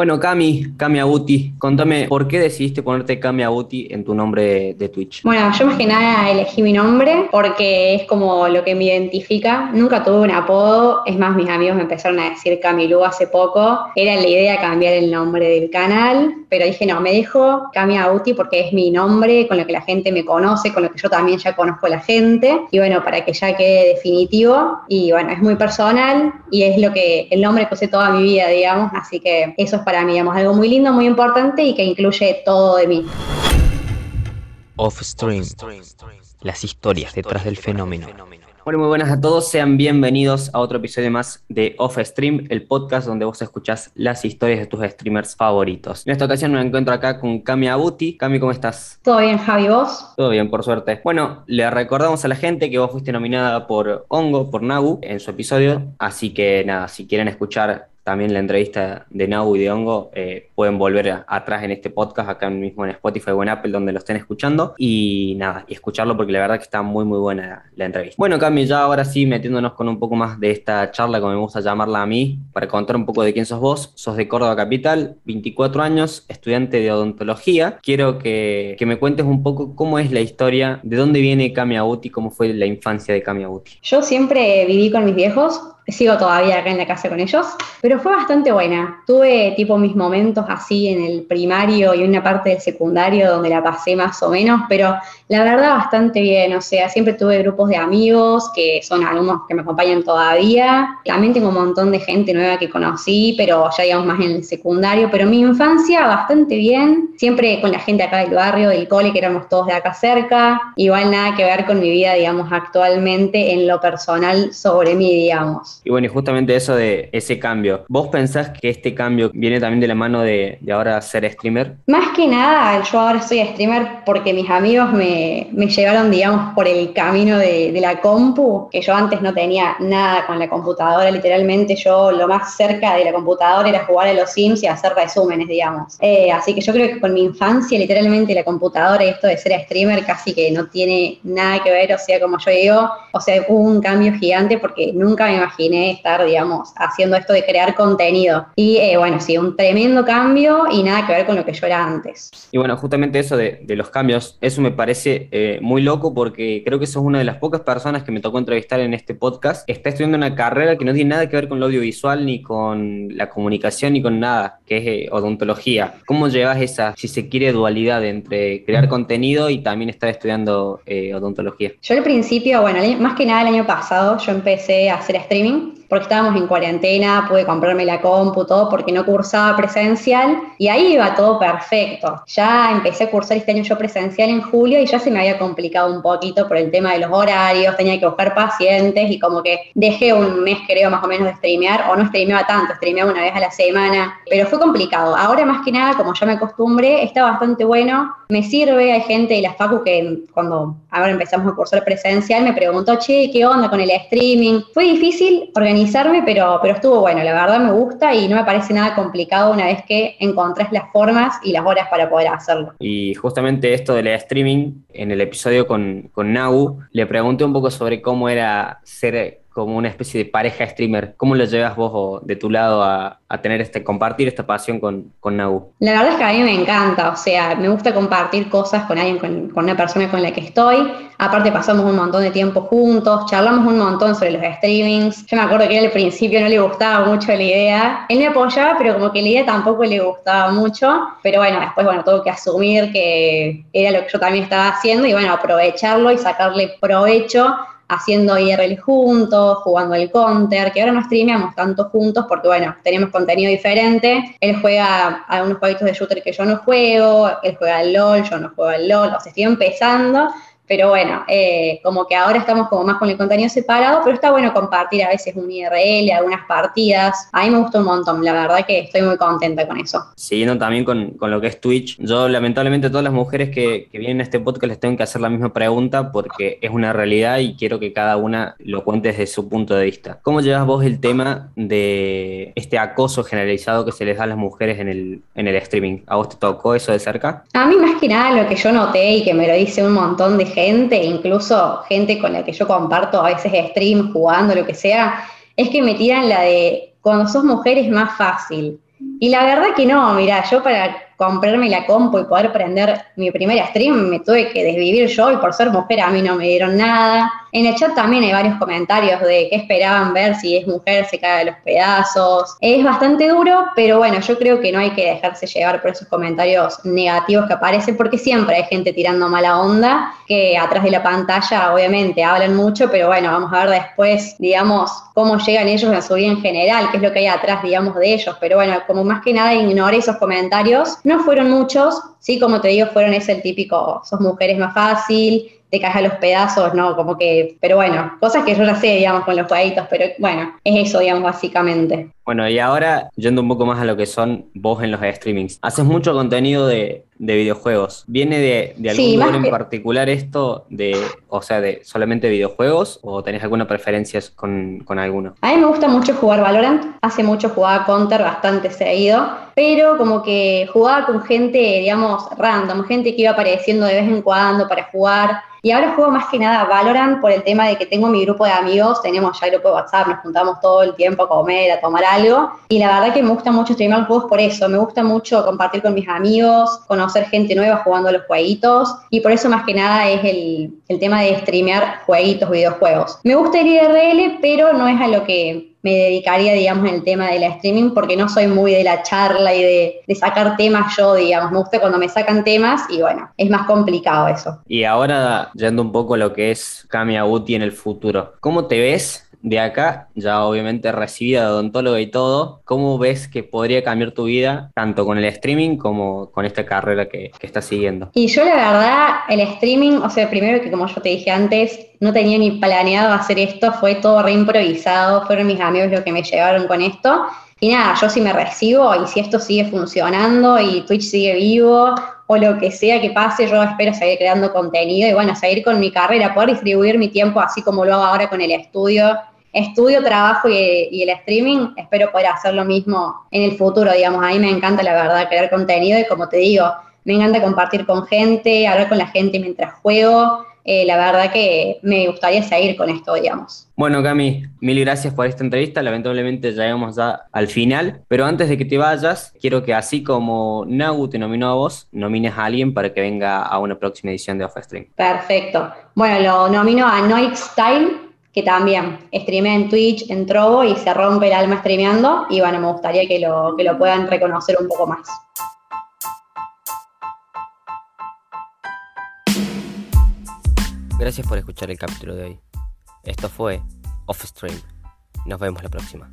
Bueno, Cami, Cami Abuti, contame, ¿por qué decidiste ponerte Cami Abuti en tu nombre de, Twitch? Bueno, yo más que nada elegí mi nombre porque es como lo que me identifica. Nunca tuve un apodo, es más, mis amigos me empezaron a decir Camilu hace poco. Era la idea cambiar el nombre del canal, pero dije, no, me dejo Cami Abuti porque es mi nombre, con lo que la gente me conoce, con lo que yo también ya conozco a la gente. Y bueno, para que ya quede definitivo. Y bueno, es muy personal y es lo que, el nombre que usé toda mi vida, digamos. Así que eso es para mí, digamos, algo muy lindo, muy importante y que incluye todo de mí. Off Stream. Las historias detrás del fenómeno. Bueno, muy buenas a todos, sean bienvenidos a otro episodio más de Off Stream, el podcast donde vos escuchás las historias de tus streamers favoritos. En esta ocasión me encuentro acá con Cami Abuti. Cami, ¿cómo estás? Todo bien, Javi, ¿vos? Todo bien, por suerte. Bueno, le recordamos a la gente que vos fuiste nominada por Hongo, por Nagu, en su episodio, así que nada, si quieren escuchar también la entrevista de Nau y de Hongo, eh, pueden volver atrás en este podcast, acá mismo en Spotify o en Apple, donde lo estén escuchando. Y nada, y escucharlo porque la verdad que está muy, muy buena la, entrevista. Bueno, Cami, ya ahora sí, metiéndonos con un poco más de esta charla, como me gusta llamarla a mí, para contar un poco de quién sos vos. Sos de Córdoba Capital, 24 años, estudiante de odontología. Quiero que, que me cuentes un poco cómo es la historia, de dónde viene Cami Aguti, cómo fue la infancia de Cami Aguti. Yo siempre viví con mis viejos, sigo todavía acá en la casa con ellos, pero fue bastante buena. Tuve tipo mis momentos así en el primario y una parte del secundario donde la pasé más o menos, pero la verdad bastante bien, o sea, siempre tuve grupos de amigos que son alumnos que me acompañan todavía. También tengo un montón de gente nueva que conocí, pero ya digamos más en el secundario, pero mi infancia bastante bien, siempre con la gente acá del barrio, del cole, que éramos todos de acá cerca, igual nada que ver con mi vida, digamos, actualmente en lo personal sobre mí, digamos. Y bueno, y justamente eso de ese cambio. ¿Vos pensás que este cambio viene también de la mano de, ahora ser streamer? Más que nada, yo ahora soy streamer porque mis amigos me, llevaron, digamos, por el camino de, la compu, que yo antes no tenía nada con la computadora, literalmente yo lo más cerca de la computadora era jugar a los Sims y hacer resúmenes, digamos. Eh, así que yo creo que con mi infancia, literalmente la computadora y esto de ser streamer casi que no tiene nada que ver, o sea, como yo digo, o sea, hubo un cambio gigante porque nunca me imaginé estar, digamos, haciendo esto de crear contenido. Y eh, bueno, sí, un tremendo cambio y nada que ver con lo que yo era antes. Y bueno, justamente eso de, los cambios, eso me parece eh, muy loco porque creo que sos una de las pocas personas que me tocó entrevistar en este podcast. Está estudiando una carrera que no tiene nada que ver con lo audiovisual, ni con la comunicación, ni con nada, que es eh, odontología. ¿Cómo llevas esa, si se quiere, dualidad entre crear contenido y también estar estudiando odontología? Yo al principio, bueno, más que nada el año pasado, yo empecé a hacer streaming porque estábamos en cuarentena, pude comprarme la compu, todo, porque no cursaba presencial y ahí iba todo perfecto. Ya empecé a cursar este año yo presencial en julio y ya se me había complicado un poquito por el tema de los horarios, tenía que buscar pacientes y como que dejé un mes creo más o menos de streamear, o no streameaba tanto, streameaba una vez a la semana, pero fue complicado. Ahora más que nada, como ya me acostumbré, está bastante bueno, me sirve, hay gente de la facu que cuando ahora empezamos a cursar presencial me preguntó, che, ¿qué onda con el streaming? Fue difícil organizarme, pero, pero estuvo bueno, la verdad me gusta y no me parece nada complicado una vez que encontrás las formas y las horas para poder hacerlo. Y justamente esto del streaming, en el episodio con, con Nau, le pregunté un poco sobre cómo era ser como una especie de pareja streamer. ¿Cómo lo llevas vos de tu lado a, tener este, compartir esta pasión con, con Nagu? La verdad es que a mí me encanta, o sea, me gusta compartir cosas con alguien, con, con, una persona con la que estoy. Aparte pasamos un montón de tiempo juntos, charlamos un montón sobre los streamings. Yo me acuerdo que al principio no le gustaba mucho la idea. Él me apoyaba, pero como que la idea tampoco le gustaba mucho. Pero bueno, después, bueno, tuve que asumir que era lo que yo también estaba haciendo y bueno, aprovecharlo y sacarle provecho haciendo IRL juntos, jugando el counter, que ahora no streameamos tanto juntos porque, bueno, tenemos contenido diferente. Él juega algunos jueguitos de shooter que yo no juego, él juega al LOL, yo no juego al LOL, o sea, estoy empezando, pero bueno, eh, como que ahora estamos como más con el contenido separado, pero está bueno compartir a veces un IRL, algunas partidas. A mí me gustó un montón, la verdad que estoy muy contenta con eso. Siguiendo también con, con lo que es Twitch, yo lamentablemente a todas las mujeres que, que, vienen a este podcast les tengo que hacer la misma pregunta porque es una realidad y quiero que cada una lo cuente desde su punto de vista. ¿Cómo llevas vos el tema de este acoso generalizado que se les da a las mujeres en el, en el streaming? ¿A vos te tocó eso de cerca? A mí más que nada lo que yo noté y que me lo dice un montón de gente incluso gente con la que yo comparto a veces stream, jugando, lo que sea, es que me tiran la de cuando sos mujer es más fácil. Y la verdad que no, mira, yo para comprarme la compu y poder prender mi primer stream, me tuve que desvivir yo y por ser mujer a mí no me dieron nada. En el chat también hay varios comentarios de qué esperaban ver si es mujer, se cae de los pedazos. Es bastante duro, pero bueno, yo creo que no hay que dejarse llevar por esos comentarios negativos que aparecen, porque siempre hay gente tirando mala onda, que atrás de la pantalla obviamente hablan mucho, pero bueno, vamos a ver después, digamos, cómo llegan ellos a su vida en general, qué es lo que hay atrás, digamos, de ellos. Pero bueno, como más que nada ignore esos comentarios, no fueron muchos, sí, como te digo, fueron ese el típico, sos mujeres más fácil, te caes a los pedazos, ¿no? Como que, pero bueno, cosas que yo ya sé, digamos, con los jueguitos, pero bueno, es eso, digamos, básicamente. Bueno, y ahora, yendo un poco más a lo que son vos en los streamings, haces mucho contenido de, videojuegos. ¿Viene de, algún lugar en particular esto, de, o sea, de solamente videojuegos, o tenés alguna preferencia con, con alguno? A mí me gusta mucho jugar Valorant, hace mucho jugaba Counter bastante seguido, pero como que jugaba con gente, digamos, random, gente que iba apareciendo de vez en cuando para jugar. Y ahora juego más que nada Valorant por el tema de que tengo mi grupo de amigos, tenemos ya el grupo de WhatsApp, nos juntamos todo el tiempo a comer, a tomar algo. Y la verdad que me gusta mucho streamar juegos por eso. Me gusta mucho compartir con mis amigos, conocer gente nueva jugando los jueguitos. Y por eso más que nada es el, el tema de streamear jueguitos, videojuegos. Me gusta el IRL, pero no es a lo que me dedicaría, digamos, en el tema del streaming porque no soy muy de la charla y de, de, sacar temas yo, digamos. Me gusta cuando me sacan temas y bueno, es más complicado eso. Y ahora, yendo un poco a lo que es Kami Aguti en el futuro, ¿cómo te ves de acá, ya obviamente recibida de odontóloga y todo, ¿cómo ves que podría cambiar tu vida tanto con el streaming como con esta carrera que, que estás siguiendo? Y yo la verdad, el streaming, o sea, primero que como yo te dije antes, no tenía ni planeado hacer esto, fue todo reimprovisado, fueron mis amigos los que me llevaron con esto. Y nada, yo si me recibo y si esto sigue funcionando y Twitch sigue vivo o lo que sea que pase, yo espero seguir creando contenido y bueno, seguir con mi carrera, poder distribuir mi tiempo así como lo hago ahora con el estudio estudio, trabajo y, el streaming, espero poder hacer lo mismo en el futuro, digamos. A mí me encanta, la verdad, crear contenido y como te digo, me encanta compartir con gente, hablar con la gente mientras juego. Eh, la verdad que me gustaría seguir con esto, digamos. Bueno, Cami, mil gracias por esta entrevista. Lamentablemente ya llegamos ya al final, pero antes de que te vayas, quiero que así como Nagu te nominó a vos, nomines a alguien para que venga a una próxima edición de Offstream. Perfecto. Bueno, lo nomino a Noix Style que también streamea en Twitch, en Trovo y se rompe el alma streameando y bueno, me gustaría que lo, que lo puedan reconocer un poco más. Gracias por escuchar el capítulo de hoy. Esto fue Off Stream. Nos vemos la próxima.